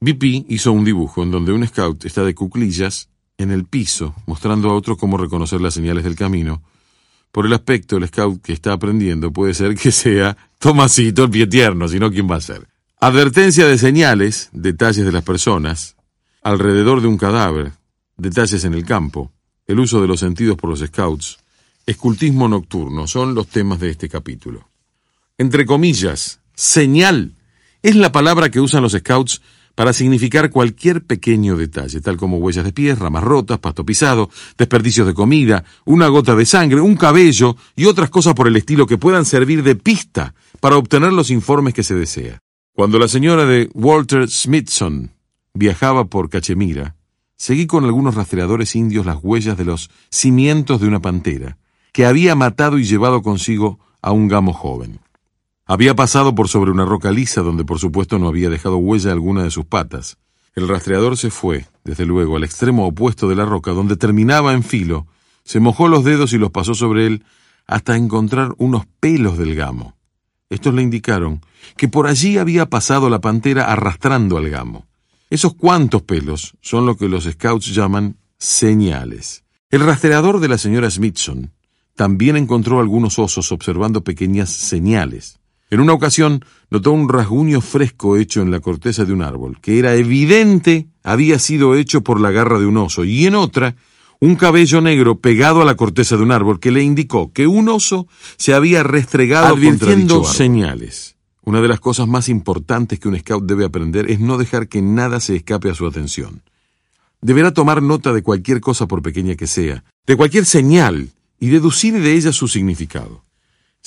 BP hizo un dibujo en donde un scout está de cuclillas en el piso, mostrando a otro cómo reconocer las señales del camino. Por el aspecto, el scout que está aprendiendo puede ser que sea Tomasito el pie tierno, sino quién va a ser. Advertencia de señales, detalles de las personas, alrededor de un cadáver, detalles en el campo, el uso de los sentidos por los scouts, escultismo nocturno, son los temas de este capítulo. Entre comillas, señal es la palabra que usan los scouts para significar cualquier pequeño detalle, tal como huellas de pies, ramas rotas, pasto pisado, desperdicios de comida, una gota de sangre, un cabello y otras cosas por el estilo que puedan servir de pista para obtener los informes que se desea. Cuando la señora de Walter Smithson viajaba por Cachemira, seguí con algunos rastreadores indios las huellas de los cimientos de una pantera, que había matado y llevado consigo a un gamo joven. Había pasado por sobre una roca lisa donde por supuesto no había dejado huella alguna de sus patas. El rastreador se fue, desde luego, al extremo opuesto de la roca, donde terminaba en filo, se mojó los dedos y los pasó sobre él hasta encontrar unos pelos del gamo. Estos le indicaron que por allí había pasado la pantera arrastrando al gamo. Esos cuantos pelos son lo que los scouts llaman señales. El rastreador de la señora Smithson también encontró algunos osos observando pequeñas señales. En una ocasión notó un rasguño fresco hecho en la corteza de un árbol, que era evidente había sido hecho por la garra de un oso, y en otra un cabello negro pegado a la corteza de un árbol que le indicó que un oso se había restregado advirtiendo señales. Una de las cosas más importantes que un scout debe aprender es no dejar que nada se escape a su atención. Deberá tomar nota de cualquier cosa por pequeña que sea, de cualquier señal, y deducir de ella su significado.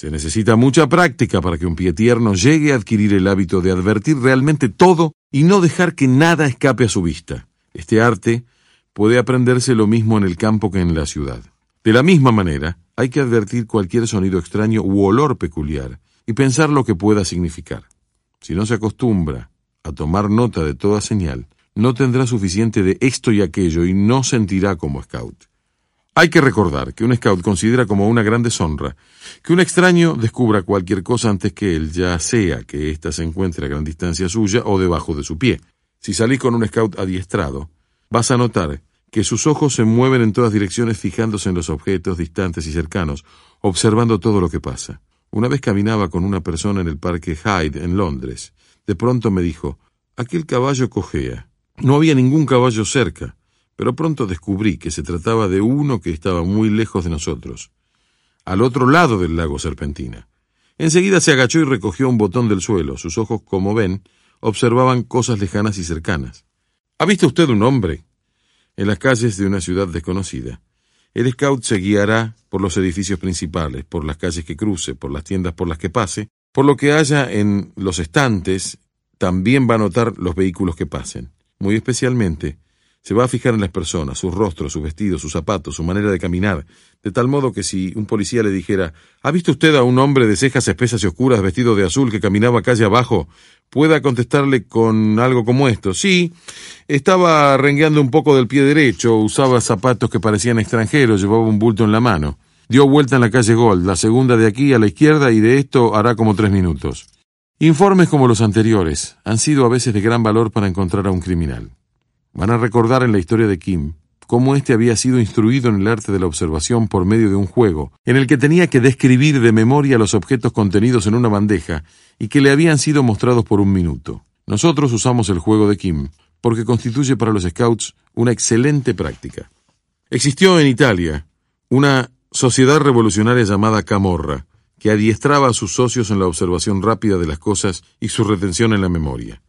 Se necesita mucha práctica para que un pie tierno llegue a adquirir el hábito de advertir realmente todo y no dejar que nada escape a su vista. Este arte puede aprenderse lo mismo en el campo que en la ciudad. De la misma manera, hay que advertir cualquier sonido extraño u olor peculiar y pensar lo que pueda significar. Si no se acostumbra a tomar nota de toda señal, no tendrá suficiente de esto y aquello y no sentirá como scout. Hay que recordar que un scout considera como una gran deshonra que un extraño descubra cualquier cosa antes que él, ya sea que ésta se encuentre a gran distancia suya o debajo de su pie. Si salís con un scout adiestrado, vas a notar que sus ojos se mueven en todas direcciones fijándose en los objetos distantes y cercanos, observando todo lo que pasa. Una vez caminaba con una persona en el parque Hyde, en Londres. De pronto me dijo, aquel caballo cojea. No había ningún caballo cerca pero pronto descubrí que se trataba de uno que estaba muy lejos de nosotros, al otro lado del lago Serpentina. Enseguida se agachó y recogió un botón del suelo. Sus ojos, como ven, observaban cosas lejanas y cercanas. ¿Ha visto usted un hombre? En las calles de una ciudad desconocida. El scout se guiará por los edificios principales, por las calles que cruce, por las tiendas por las que pase, por lo que haya en los estantes, también va a notar los vehículos que pasen. Muy especialmente, se va a fijar en las personas, sus rostros, sus vestidos, sus zapatos, su manera de caminar, de tal modo que si un policía le dijera ¿Ha visto usted a un hombre de cejas espesas y oscuras vestido de azul que caminaba calle abajo? pueda contestarle con algo como esto. Sí, estaba rengueando un poco del pie derecho, usaba zapatos que parecían extranjeros, llevaba un bulto en la mano. Dio vuelta en la calle Gold, la segunda de aquí a la izquierda y de esto hará como tres minutos. Informes como los anteriores han sido a veces de gran valor para encontrar a un criminal. Van a recordar en la historia de Kim cómo éste había sido instruido en el arte de la observación por medio de un juego, en el que tenía que describir de memoria los objetos contenidos en una bandeja y que le habían sido mostrados por un minuto. Nosotros usamos el juego de Kim porque constituye para los scouts una excelente práctica. Existió en Italia una sociedad revolucionaria llamada Camorra, que adiestraba a sus socios en la observación rápida de las cosas y su retención en la memoria.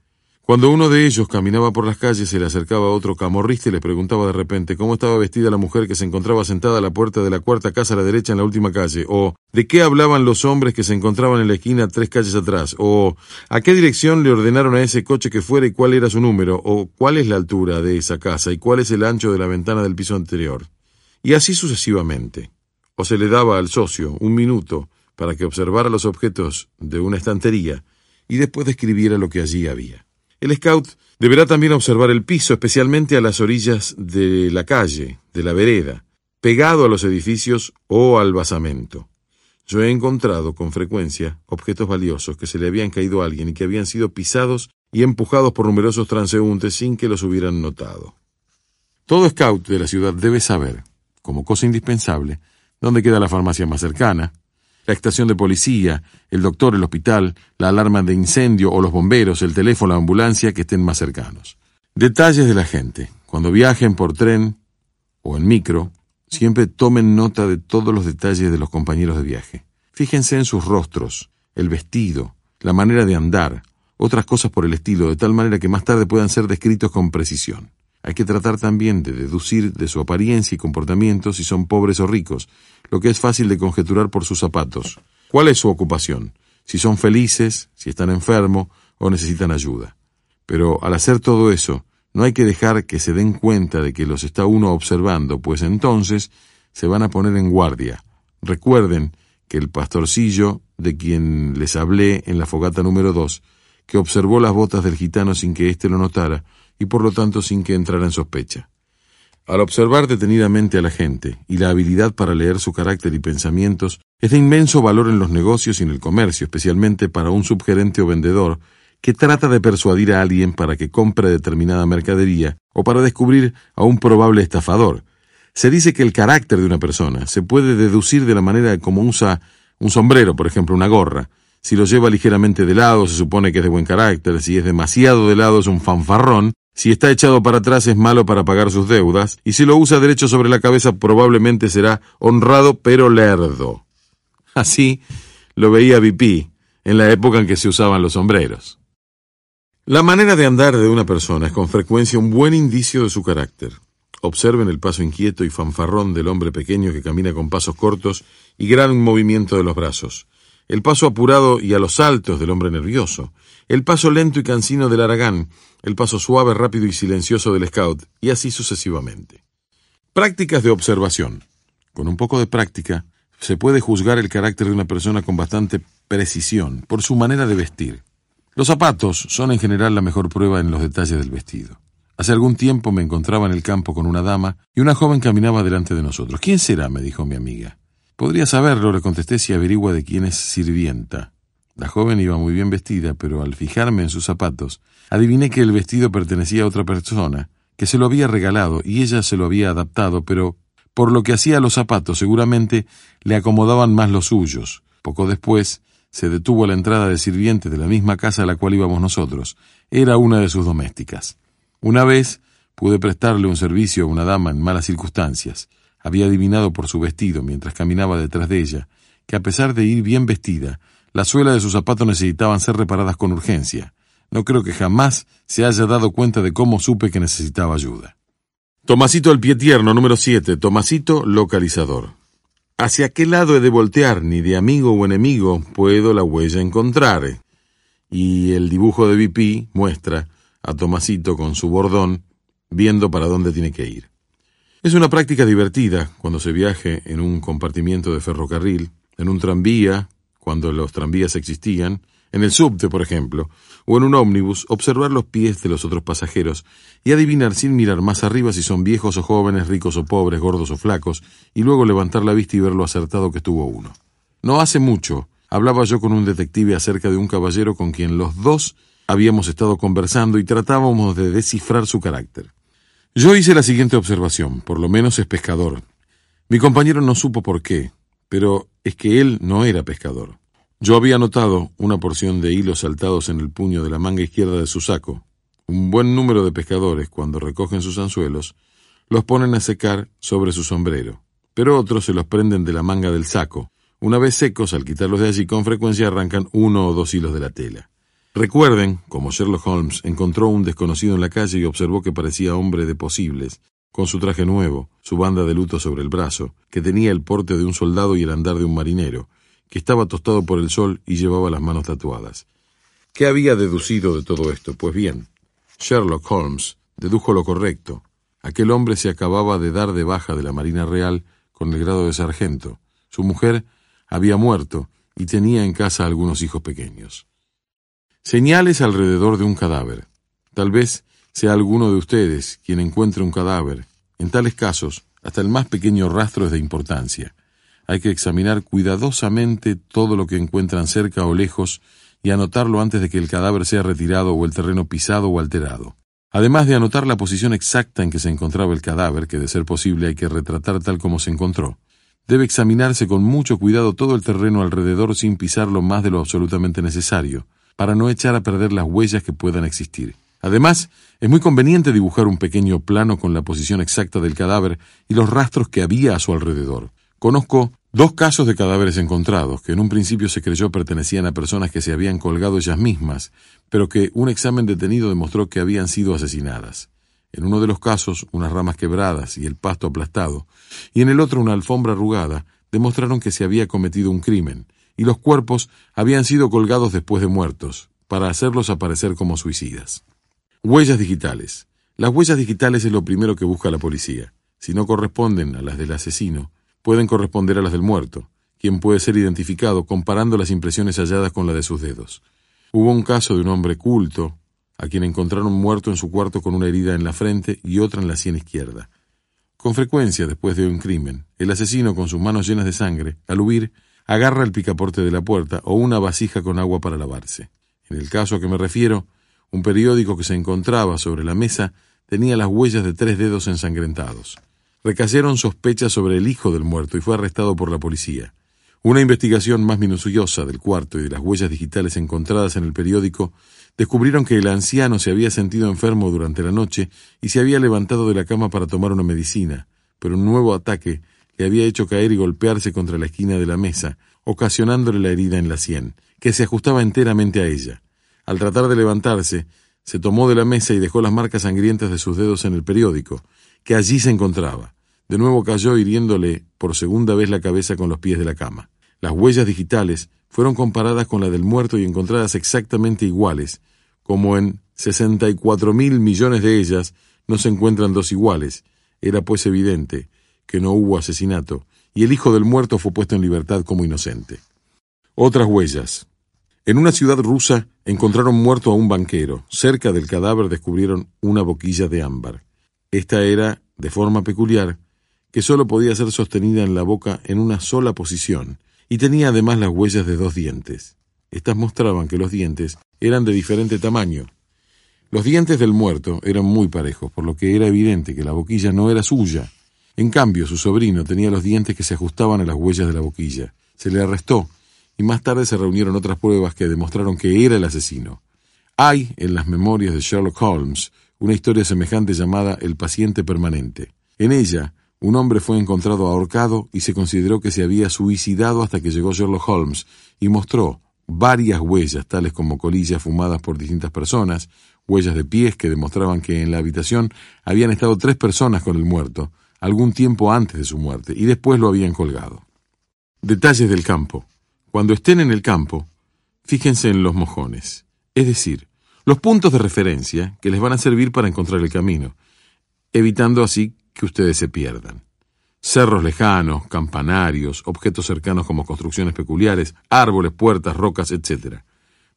Cuando uno de ellos caminaba por las calles, se le acercaba a otro camorrista y le preguntaba de repente cómo estaba vestida la mujer que se encontraba sentada a la puerta de la cuarta casa a la derecha en la última calle, o de qué hablaban los hombres que se encontraban en la esquina tres calles atrás, o a qué dirección le ordenaron a ese coche que fuera y cuál era su número, o cuál es la altura de esa casa y cuál es el ancho de la ventana del piso anterior. Y así sucesivamente. O se le daba al socio un minuto para que observara los objetos de una estantería y después describiera lo que allí había. El scout deberá también observar el piso, especialmente a las orillas de la calle, de la vereda, pegado a los edificios o al basamento. Yo he encontrado con frecuencia objetos valiosos que se le habían caído a alguien y que habían sido pisados y empujados por numerosos transeúntes sin que los hubieran notado. Todo scout de la ciudad debe saber, como cosa indispensable, dónde queda la farmacia más cercana, la estación de policía, el doctor, el hospital, la alarma de incendio o los bomberos, el teléfono, la ambulancia que estén más cercanos. Detalles de la gente. Cuando viajen por tren o en micro, siempre tomen nota de todos los detalles de los compañeros de viaje. Fíjense en sus rostros, el vestido, la manera de andar, otras cosas por el estilo, de tal manera que más tarde puedan ser descritos con precisión. Hay que tratar también de deducir de su apariencia y comportamiento si son pobres o ricos, lo que es fácil de conjeturar por sus zapatos. ¿Cuál es su ocupación? Si son felices, si están enfermos o necesitan ayuda. Pero al hacer todo eso, no hay que dejar que se den cuenta de que los está uno observando, pues entonces se van a poner en guardia. Recuerden que el pastorcillo, de quien les hablé en la fogata número dos, que observó las botas del gitano sin que éste lo notara, y por lo tanto sin que entrara en sospecha. Al observar detenidamente a la gente y la habilidad para leer su carácter y pensamientos es de inmenso valor en los negocios y en el comercio, especialmente para un subgerente o vendedor que trata de persuadir a alguien para que compre determinada mercadería o para descubrir a un probable estafador. Se dice que el carácter de una persona se puede deducir de la manera como usa un sombrero, por ejemplo, una gorra. Si lo lleva ligeramente de lado, se supone que es de buen carácter, si es demasiado de lado, es un fanfarrón, si está echado para atrás es malo para pagar sus deudas, y si lo usa derecho sobre la cabeza probablemente será honrado pero lerdo. Así lo veía VP en la época en que se usaban los sombreros. La manera de andar de una persona es con frecuencia un buen indicio de su carácter. Observen el paso inquieto y fanfarrón del hombre pequeño que camina con pasos cortos y gran movimiento de los brazos, el paso apurado y a los saltos del hombre nervioso, el paso lento y cansino del aragán, el paso suave, rápido y silencioso del scout, y así sucesivamente. Prácticas de observación. Con un poco de práctica, se puede juzgar el carácter de una persona con bastante precisión por su manera de vestir. Los zapatos son en general la mejor prueba en los detalles del vestido. Hace algún tiempo me encontraba en el campo con una dama y una joven caminaba delante de nosotros. ¿Quién será? me dijo mi amiga. Podría saberlo, le contesté si averigua de quién es sirvienta. La joven iba muy bien vestida, pero al fijarme en sus zapatos, adiviné que el vestido pertenecía a otra persona, que se lo había regalado y ella se lo había adaptado, pero por lo que hacía los zapatos seguramente le acomodaban más los suyos. Poco después se detuvo a la entrada de sirviente de la misma casa a la cual íbamos nosotros. Era una de sus domésticas. Una vez pude prestarle un servicio a una dama en malas circunstancias. Había adivinado por su vestido mientras caminaba detrás de ella que a pesar de ir bien vestida, la suela de sus zapatos necesitaban ser reparadas con urgencia. No creo que jamás se haya dado cuenta de cómo supe que necesitaba ayuda. Tomasito el pie tierno, número 7. Tomasito localizador. ¿Hacia qué lado he de voltear? Ni de amigo o enemigo puedo la huella encontrar. Y el dibujo de BP muestra a Tomasito con su bordón viendo para dónde tiene que ir. Es una práctica divertida cuando se viaje en un compartimiento de ferrocarril, en un tranvía cuando los tranvías existían, en el subte, por ejemplo, o en un ómnibus, observar los pies de los otros pasajeros y adivinar sin mirar más arriba si son viejos o jóvenes, ricos o pobres, gordos o flacos, y luego levantar la vista y ver lo acertado que estuvo uno. No hace mucho, hablaba yo con un detective acerca de un caballero con quien los dos habíamos estado conversando y tratábamos de descifrar su carácter. Yo hice la siguiente observación, por lo menos es pescador. Mi compañero no supo por qué, pero es que él no era pescador. Yo había notado una porción de hilos saltados en el puño de la manga izquierda de su saco. Un buen número de pescadores, cuando recogen sus anzuelos, los ponen a secar sobre su sombrero, pero otros se los prenden de la manga del saco. Una vez secos, al quitarlos de allí, con frecuencia arrancan uno o dos hilos de la tela. Recuerden, como Sherlock Holmes encontró un desconocido en la calle y observó que parecía hombre de posibles, con su traje nuevo, su banda de luto sobre el brazo, que tenía el porte de un soldado y el andar de un marinero, que estaba tostado por el sol y llevaba las manos tatuadas. ¿Qué había deducido de todo esto? Pues bien, Sherlock Holmes dedujo lo correcto. Aquel hombre se acababa de dar de baja de la Marina Real con el grado de sargento. Su mujer había muerto y tenía en casa algunos hijos pequeños. Señales alrededor de un cadáver. Tal vez sea alguno de ustedes quien encuentre un cadáver. En tales casos, hasta el más pequeño rastro es de importancia. Hay que examinar cuidadosamente todo lo que encuentran cerca o lejos y anotarlo antes de que el cadáver sea retirado o el terreno pisado o alterado. Además de anotar la posición exacta en que se encontraba el cadáver, que de ser posible hay que retratar tal como se encontró, debe examinarse con mucho cuidado todo el terreno alrededor sin pisarlo más de lo absolutamente necesario, para no echar a perder las huellas que puedan existir. Además, es muy conveniente dibujar un pequeño plano con la posición exacta del cadáver y los rastros que había a su alrededor. Conozco dos casos de cadáveres encontrados, que en un principio se creyó pertenecían a personas que se habían colgado ellas mismas, pero que un examen detenido demostró que habían sido asesinadas. En uno de los casos, unas ramas quebradas y el pasto aplastado, y en el otro una alfombra arrugada, demostraron que se había cometido un crimen, y los cuerpos habían sido colgados después de muertos, para hacerlos aparecer como suicidas. Huellas digitales. Las huellas digitales es lo primero que busca la policía. Si no corresponden a las del asesino, pueden corresponder a las del muerto, quien puede ser identificado comparando las impresiones halladas con la de sus dedos. Hubo un caso de un hombre culto, a quien encontraron muerto en su cuarto con una herida en la frente y otra en la sien izquierda. Con frecuencia, después de un crimen, el asesino, con sus manos llenas de sangre, al huir, agarra el picaporte de la puerta o una vasija con agua para lavarse. En el caso a que me refiero, un periódico que se encontraba sobre la mesa tenía las huellas de tres dedos ensangrentados. Recayeron sospechas sobre el hijo del muerto y fue arrestado por la policía. Una investigación más minuciosa del cuarto y de las huellas digitales encontradas en el periódico descubrieron que el anciano se había sentido enfermo durante la noche y se había levantado de la cama para tomar una medicina, pero un nuevo ataque había hecho caer y golpearse contra la esquina de la mesa, ocasionándole la herida en la sien, que se ajustaba enteramente a ella. Al tratar de levantarse, se tomó de la mesa y dejó las marcas sangrientas de sus dedos en el periódico, que allí se encontraba. De nuevo cayó hiriéndole por segunda vez la cabeza con los pies de la cama. Las huellas digitales fueron comparadas con la del muerto y encontradas exactamente iguales, como en sesenta y cuatro mil millones de ellas no se encuentran dos iguales. Era pues evidente que no hubo asesinato, y el hijo del muerto fue puesto en libertad como inocente. Otras huellas. En una ciudad rusa encontraron muerto a un banquero. Cerca del cadáver descubrieron una boquilla de ámbar. Esta era, de forma peculiar, que sólo podía ser sostenida en la boca en una sola posición, y tenía además las huellas de dos dientes. Estas mostraban que los dientes eran de diferente tamaño. Los dientes del muerto eran muy parejos, por lo que era evidente que la boquilla no era suya, en cambio, su sobrino tenía los dientes que se ajustaban a las huellas de la boquilla. Se le arrestó y más tarde se reunieron otras pruebas que demostraron que era el asesino. Hay, en las memorias de Sherlock Holmes, una historia semejante llamada El paciente permanente. En ella, un hombre fue encontrado ahorcado y se consideró que se había suicidado hasta que llegó Sherlock Holmes y mostró varias huellas, tales como colillas fumadas por distintas personas, huellas de pies que demostraban que en la habitación habían estado tres personas con el muerto, algún tiempo antes de su muerte, y después lo habían colgado. Detalles del campo. Cuando estén en el campo, fíjense en los mojones, es decir, los puntos de referencia que les van a servir para encontrar el camino, evitando así que ustedes se pierdan. Cerros lejanos, campanarios, objetos cercanos como construcciones peculiares, árboles, puertas, rocas, etc.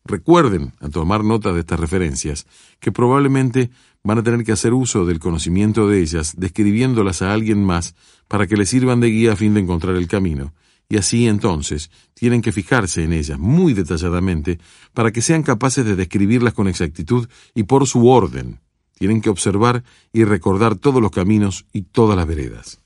Recuerden, a tomar nota de estas referencias, que probablemente van a tener que hacer uso del conocimiento de ellas, describiéndolas a alguien más para que les sirvan de guía a fin de encontrar el camino, y así entonces tienen que fijarse en ellas muy detalladamente para que sean capaces de describirlas con exactitud y por su orden. Tienen que observar y recordar todos los caminos y todas las veredas.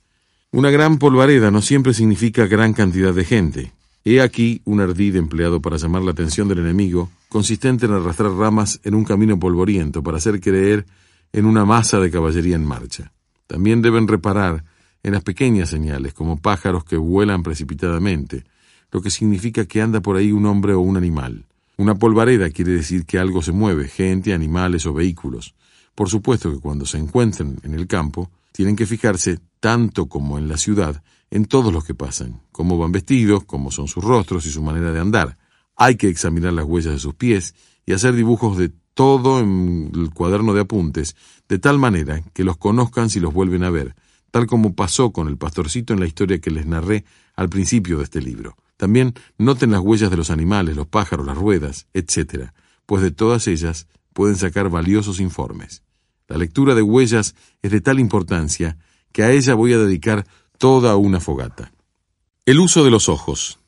Una gran polvareda no siempre significa gran cantidad de gente. He aquí un ardid empleado para llamar la atención del enemigo, consistente en arrastrar ramas en un camino polvoriento para hacer creer en una masa de caballería en marcha. También deben reparar en las pequeñas señales, como pájaros que vuelan precipitadamente, lo que significa que anda por ahí un hombre o un animal. Una polvareda quiere decir que algo se mueve, gente, animales o vehículos. Por supuesto que cuando se encuentren en el campo, tienen que fijarse, tanto como en la ciudad, en todos los que pasan, cómo van vestidos, cómo son sus rostros y su manera de andar. Hay que examinar las huellas de sus pies y hacer dibujos de todo en el cuaderno de apuntes, de tal manera que los conozcan si los vuelven a ver, tal como pasó con el pastorcito en la historia que les narré al principio de este libro. También noten las huellas de los animales, los pájaros, las ruedas, etc., pues de todas ellas pueden sacar valiosos informes. La lectura de huellas es de tal importancia que a ella voy a dedicar toda una fogata. El uso de los ojos.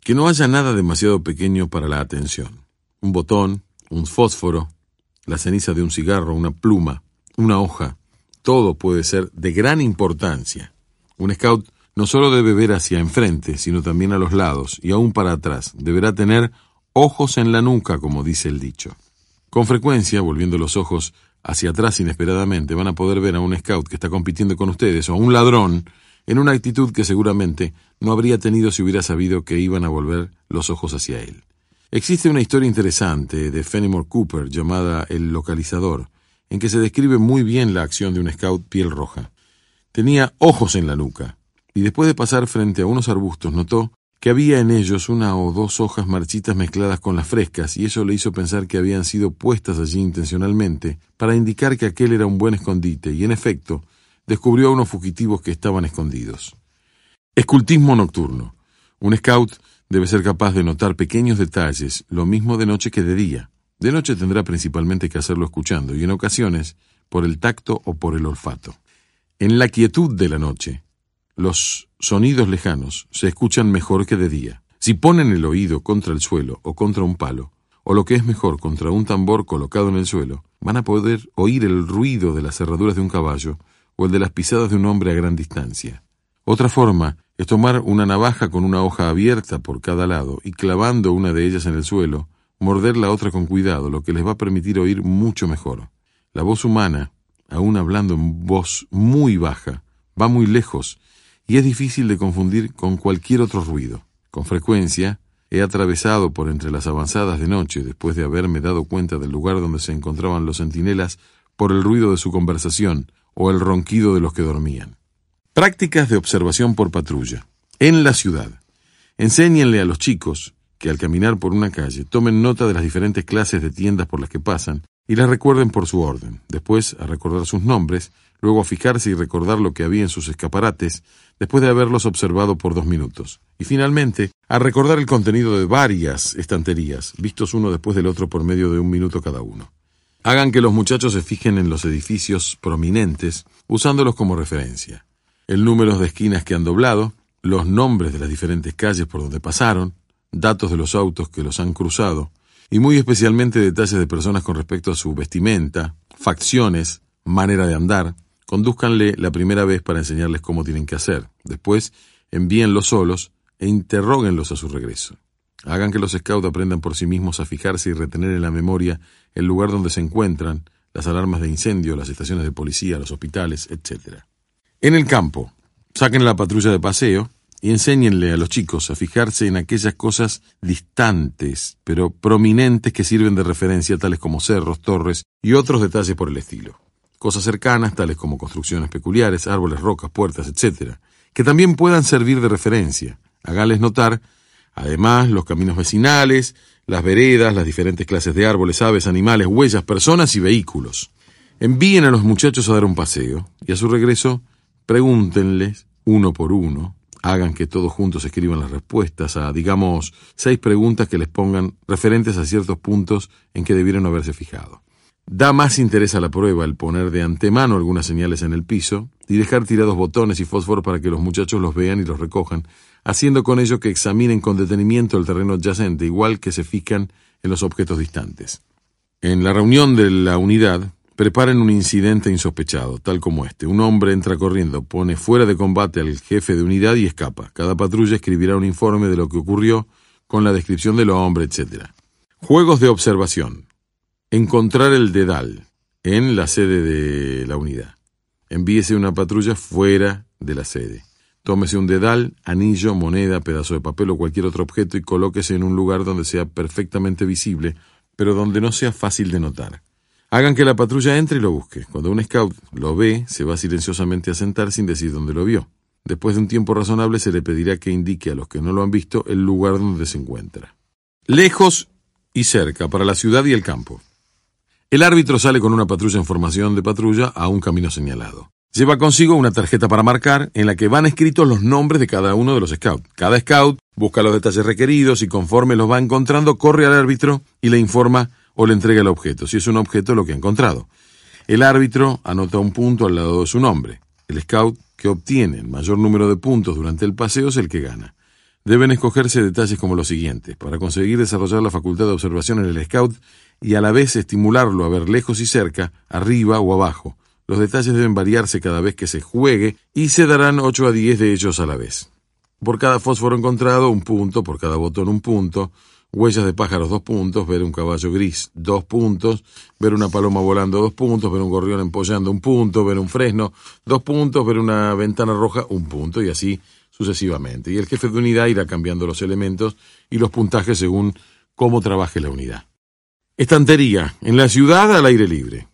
Que no haya nada demasiado pequeño para la atención. Un botón, un fósforo, la ceniza de un cigarro, una pluma, una hoja. Todo puede ser de gran importancia. Un scout no solo debe ver hacia enfrente, sino también a los lados y aún para atrás. Deberá tener ojos en la nuca, como dice el dicho. Con frecuencia, volviendo los ojos hacia atrás inesperadamente, van a poder ver a un scout que está compitiendo con ustedes o a un ladrón en una actitud que seguramente no habría tenido si hubiera sabido que iban a volver los ojos hacia él. Existe una historia interesante de Fenimore Cooper llamada El localizador, en que se describe muy bien la acción de un scout piel roja. Tenía ojos en la nuca, y después de pasar frente a unos arbustos notó que había en ellos una o dos hojas marchitas mezcladas con las frescas, y eso le hizo pensar que habían sido puestas allí intencionalmente para indicar que aquel era un buen escondite, y en efecto, descubrió a unos fugitivos que estaban escondidos. Escultismo nocturno. Un scout debe ser capaz de notar pequeños detalles, lo mismo de noche que de día. De noche tendrá principalmente que hacerlo escuchando, y en ocasiones por el tacto o por el olfato. En la quietud de la noche, los sonidos lejanos se escuchan mejor que de día. Si ponen el oído contra el suelo o contra un palo, o lo que es mejor, contra un tambor colocado en el suelo, van a poder oír el ruido de las cerraduras de un caballo o el de las pisadas de un hombre a gran distancia. Otra forma es tomar una navaja con una hoja abierta por cada lado y clavando una de ellas en el suelo, morder la otra con cuidado, lo que les va a permitir oír mucho mejor. La voz humana, aun hablando en voz muy baja, va muy lejos y es difícil de confundir con cualquier otro ruido. Con frecuencia he atravesado por entre las avanzadas de noche, después de haberme dado cuenta del lugar donde se encontraban los centinelas, por el ruido de su conversación o el ronquido de los que dormían. Prácticas de observación por patrulla. En la ciudad. Enséñenle a los chicos que al caminar por una calle tomen nota de las diferentes clases de tiendas por las que pasan y las recuerden por su orden. Después a recordar sus nombres, luego a fijarse y recordar lo que había en sus escaparates, después de haberlos observado por dos minutos. Y finalmente, a recordar el contenido de varias estanterías, vistos uno después del otro por medio de un minuto cada uno. Hagan que los muchachos se fijen en los edificios prominentes, usándolos como referencia. El número de esquinas que han doblado, los nombres de las diferentes calles por donde pasaron, datos de los autos que los han cruzado, y muy especialmente detalles de personas con respecto a su vestimenta, facciones, manera de andar, Condúzcanle la primera vez para enseñarles cómo tienen que hacer. Después, envíenlos solos e interróguenlos a su regreso. Hagan que los scouts aprendan por sí mismos a fijarse y retener en la memoria el lugar donde se encuentran, las alarmas de incendio, las estaciones de policía, los hospitales, etc. En el campo, saquen la patrulla de paseo y enséñenle a los chicos a fijarse en aquellas cosas distantes, pero prominentes que sirven de referencia, tales como cerros, torres y otros detalles por el estilo cosas cercanas, tales como construcciones peculiares, árboles, rocas, puertas, etc., que también puedan servir de referencia. Háganles notar, además, los caminos vecinales, las veredas, las diferentes clases de árboles, aves, animales, huellas, personas y vehículos. Envíen a los muchachos a dar un paseo y a su regreso pregúntenles uno por uno, hagan que todos juntos escriban las respuestas a, digamos, seis preguntas que les pongan referentes a ciertos puntos en que debieron haberse fijado. Da más interés a la prueba el poner de antemano algunas señales en el piso y dejar tirados botones y fósforo para que los muchachos los vean y los recojan, haciendo con ello que examinen con detenimiento el terreno adyacente, igual que se fijan en los objetos distantes. En la reunión de la unidad, preparen un incidente insospechado, tal como este. Un hombre entra corriendo, pone fuera de combate al jefe de unidad y escapa. Cada patrulla escribirá un informe de lo que ocurrió con la descripción del hombre, etc. Juegos de observación. Encontrar el dedal en la sede de la unidad. Envíese una patrulla fuera de la sede. Tómese un dedal, anillo, moneda, pedazo de papel o cualquier otro objeto y colóquese en un lugar donde sea perfectamente visible, pero donde no sea fácil de notar. Hagan que la patrulla entre y lo busque. Cuando un scout lo ve, se va silenciosamente a sentar sin decir dónde lo vio. Después de un tiempo razonable se le pedirá que indique a los que no lo han visto el lugar donde se encuentra. Lejos y cerca, para la ciudad y el campo. El árbitro sale con una patrulla en formación de patrulla a un camino señalado. Lleva consigo una tarjeta para marcar en la que van escritos los nombres de cada uno de los scouts. Cada scout busca los detalles requeridos y conforme los va encontrando corre al árbitro y le informa o le entrega el objeto, si es un objeto lo que ha encontrado. El árbitro anota un punto al lado de su nombre. El scout que obtiene el mayor número de puntos durante el paseo es el que gana. Deben escogerse detalles como los siguientes. Para conseguir desarrollar la facultad de observación en el scout y a la vez estimularlo a ver lejos y cerca, arriba o abajo. Los detalles deben variarse cada vez que se juegue y se darán 8 a 10 de ellos a la vez. Por cada fósforo encontrado, un punto, por cada botón, un punto, huellas de pájaros, dos puntos, ver un caballo gris, dos puntos, ver una paloma volando, dos puntos, ver un gorrión empollando, un punto, ver un fresno, dos puntos, ver una ventana roja, un punto, y así sucesivamente. Y el jefe de unidad irá cambiando los elementos y los puntajes según cómo trabaje la unidad. Estantería. En la ciudad al aire libre.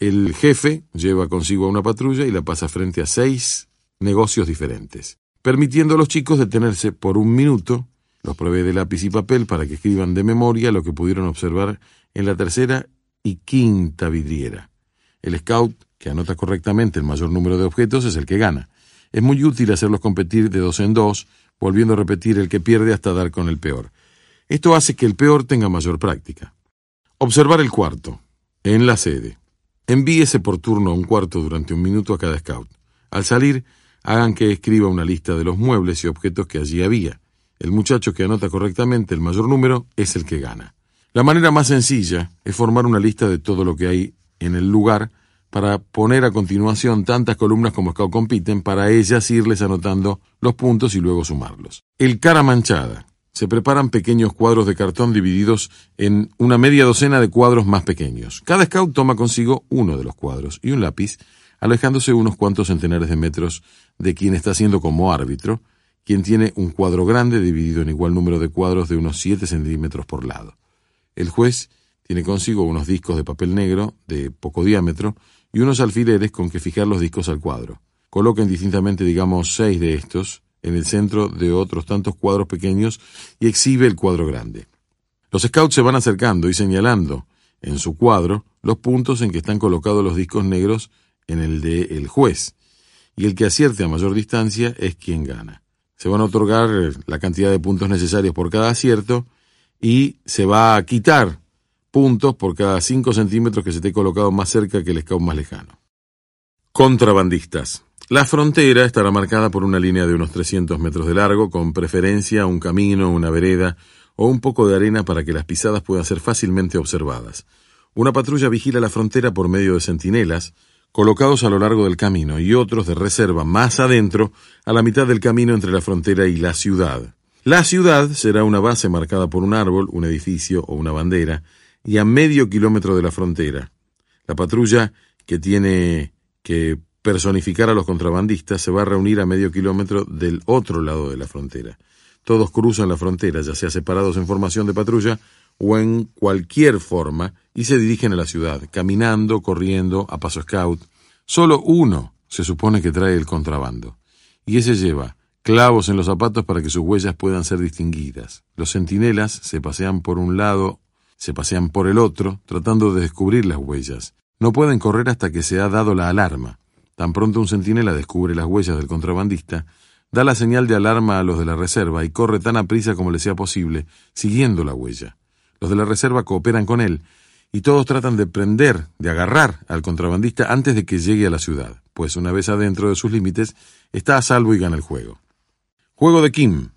El jefe lleva consigo a una patrulla y la pasa frente a seis negocios diferentes, permitiendo a los chicos detenerse por un minuto, los provee de lápiz y papel para que escriban de memoria lo que pudieron observar en la tercera y quinta vidriera. El scout, que anota correctamente el mayor número de objetos, es el que gana. Es muy útil hacerlos competir de dos en dos, volviendo a repetir el que pierde hasta dar con el peor. Esto hace que el peor tenga mayor práctica. Observar el cuarto. En la sede. Envíese por turno un cuarto durante un minuto a cada scout. Al salir, hagan que escriba una lista de los muebles y objetos que allí había. El muchacho que anota correctamente el mayor número es el que gana. La manera más sencilla es formar una lista de todo lo que hay en el lugar para poner a continuación tantas columnas como Scout compiten, para ellas irles anotando los puntos y luego sumarlos. El cara manchada. Se preparan pequeños cuadros de cartón divididos en una media docena de cuadros más pequeños. Cada scout toma consigo uno de los cuadros y un lápiz, alejándose unos cuantos centenares de metros de quien está siendo como árbitro, quien tiene un cuadro grande dividido en igual número de cuadros de unos 7 centímetros por lado. El juez tiene consigo unos discos de papel negro de poco diámetro y unos alfileres con que fijar los discos al cuadro. Coloca indistintamente, digamos, seis de estos, en el centro de otros tantos cuadros pequeños y exhibe el cuadro grande. Los scouts se van acercando y señalando en su cuadro los puntos en que están colocados los discos negros en el de el juez, y el que acierte a mayor distancia es quien gana. Se van a otorgar la cantidad de puntos necesarios por cada acierto y se va a quitar puntos por cada 5 centímetros que se esté colocado más cerca que el scout más lejano. Contrabandistas. La frontera estará marcada por una línea de unos 300 metros de largo, con preferencia un camino, una vereda o un poco de arena para que las pisadas puedan ser fácilmente observadas. Una patrulla vigila la frontera por medio de centinelas, colocados a lo largo del camino, y otros de reserva más adentro, a la mitad del camino entre la frontera y la ciudad. La ciudad será una base marcada por un árbol, un edificio o una bandera, y a medio kilómetro de la frontera. La patrulla que tiene que personificar a los contrabandistas, se va a reunir a medio kilómetro del otro lado de la frontera. Todos cruzan la frontera, ya sea separados en formación de patrulla o en cualquier forma, y se dirigen a la ciudad, caminando, corriendo, a paso scout. Solo uno se supone que trae el contrabando, y ese lleva clavos en los zapatos para que sus huellas puedan ser distinguidas. Los centinelas se pasean por un lado, se pasean por el otro, tratando de descubrir las huellas. No pueden correr hasta que se ha dado la alarma. Tan pronto un centinela descubre las huellas del contrabandista, da la señal de alarma a los de la reserva y corre tan aprisa como le sea posible, siguiendo la huella. Los de la reserva cooperan con él, y todos tratan de prender, de agarrar al contrabandista antes de que llegue a la ciudad, pues una vez adentro de sus límites, está a salvo y gana el juego. Juego de Kim.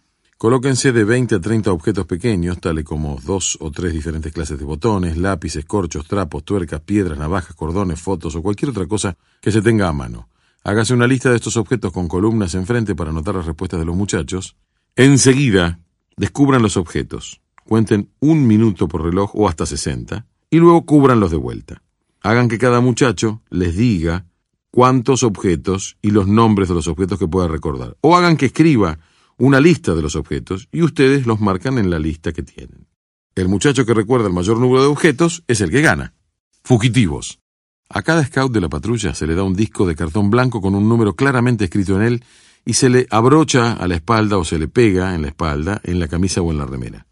Colóquense de 20 a 30 objetos pequeños, tales como dos o tres diferentes clases de botones, lápices, corchos, trapos, tuercas, piedras, navajas, cordones, fotos o cualquier otra cosa que se tenga a mano. Hágase una lista de estos objetos con columnas enfrente para anotar las respuestas de los muchachos. Enseguida, descubran los objetos. Cuenten un minuto por reloj o hasta 60 y luego cúbranlos de vuelta. Hagan que cada muchacho les diga cuántos objetos y los nombres de los objetos que pueda recordar. O hagan que escriba una lista de los objetos y ustedes los marcan en la lista que tienen. El muchacho que recuerda el mayor número de objetos es el que gana. Fugitivos. A cada scout de la patrulla se le da un disco de cartón blanco con un número claramente escrito en él y se le abrocha a la espalda o se le pega en la espalda, en la camisa o en la remera.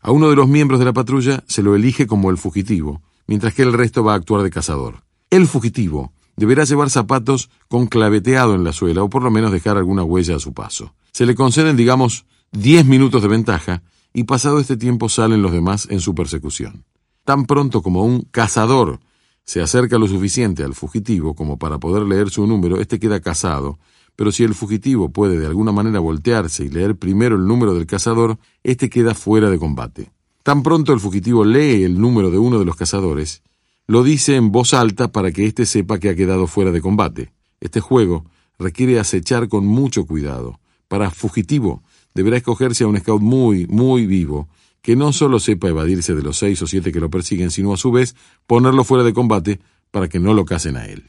A uno de los miembros de la patrulla se lo elige como el fugitivo, mientras que el resto va a actuar de cazador. El fugitivo deberá llevar zapatos con claveteado en la suela o por lo menos dejar alguna huella a su paso. Se le conceden, digamos, 10 minutos de ventaja y pasado este tiempo salen los demás en su persecución. Tan pronto como un cazador se acerca lo suficiente al fugitivo como para poder leer su número, este queda cazado, pero si el fugitivo puede de alguna manera voltearse y leer primero el número del cazador, este queda fuera de combate. Tan pronto el fugitivo lee el número de uno de los cazadores, lo dice en voz alta para que éste sepa que ha quedado fuera de combate. Este juego requiere acechar con mucho cuidado. Para fugitivo deberá escogerse a un scout muy, muy vivo, que no solo sepa evadirse de los seis o siete que lo persiguen, sino a su vez ponerlo fuera de combate para que no lo casen a él.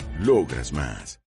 Logras más.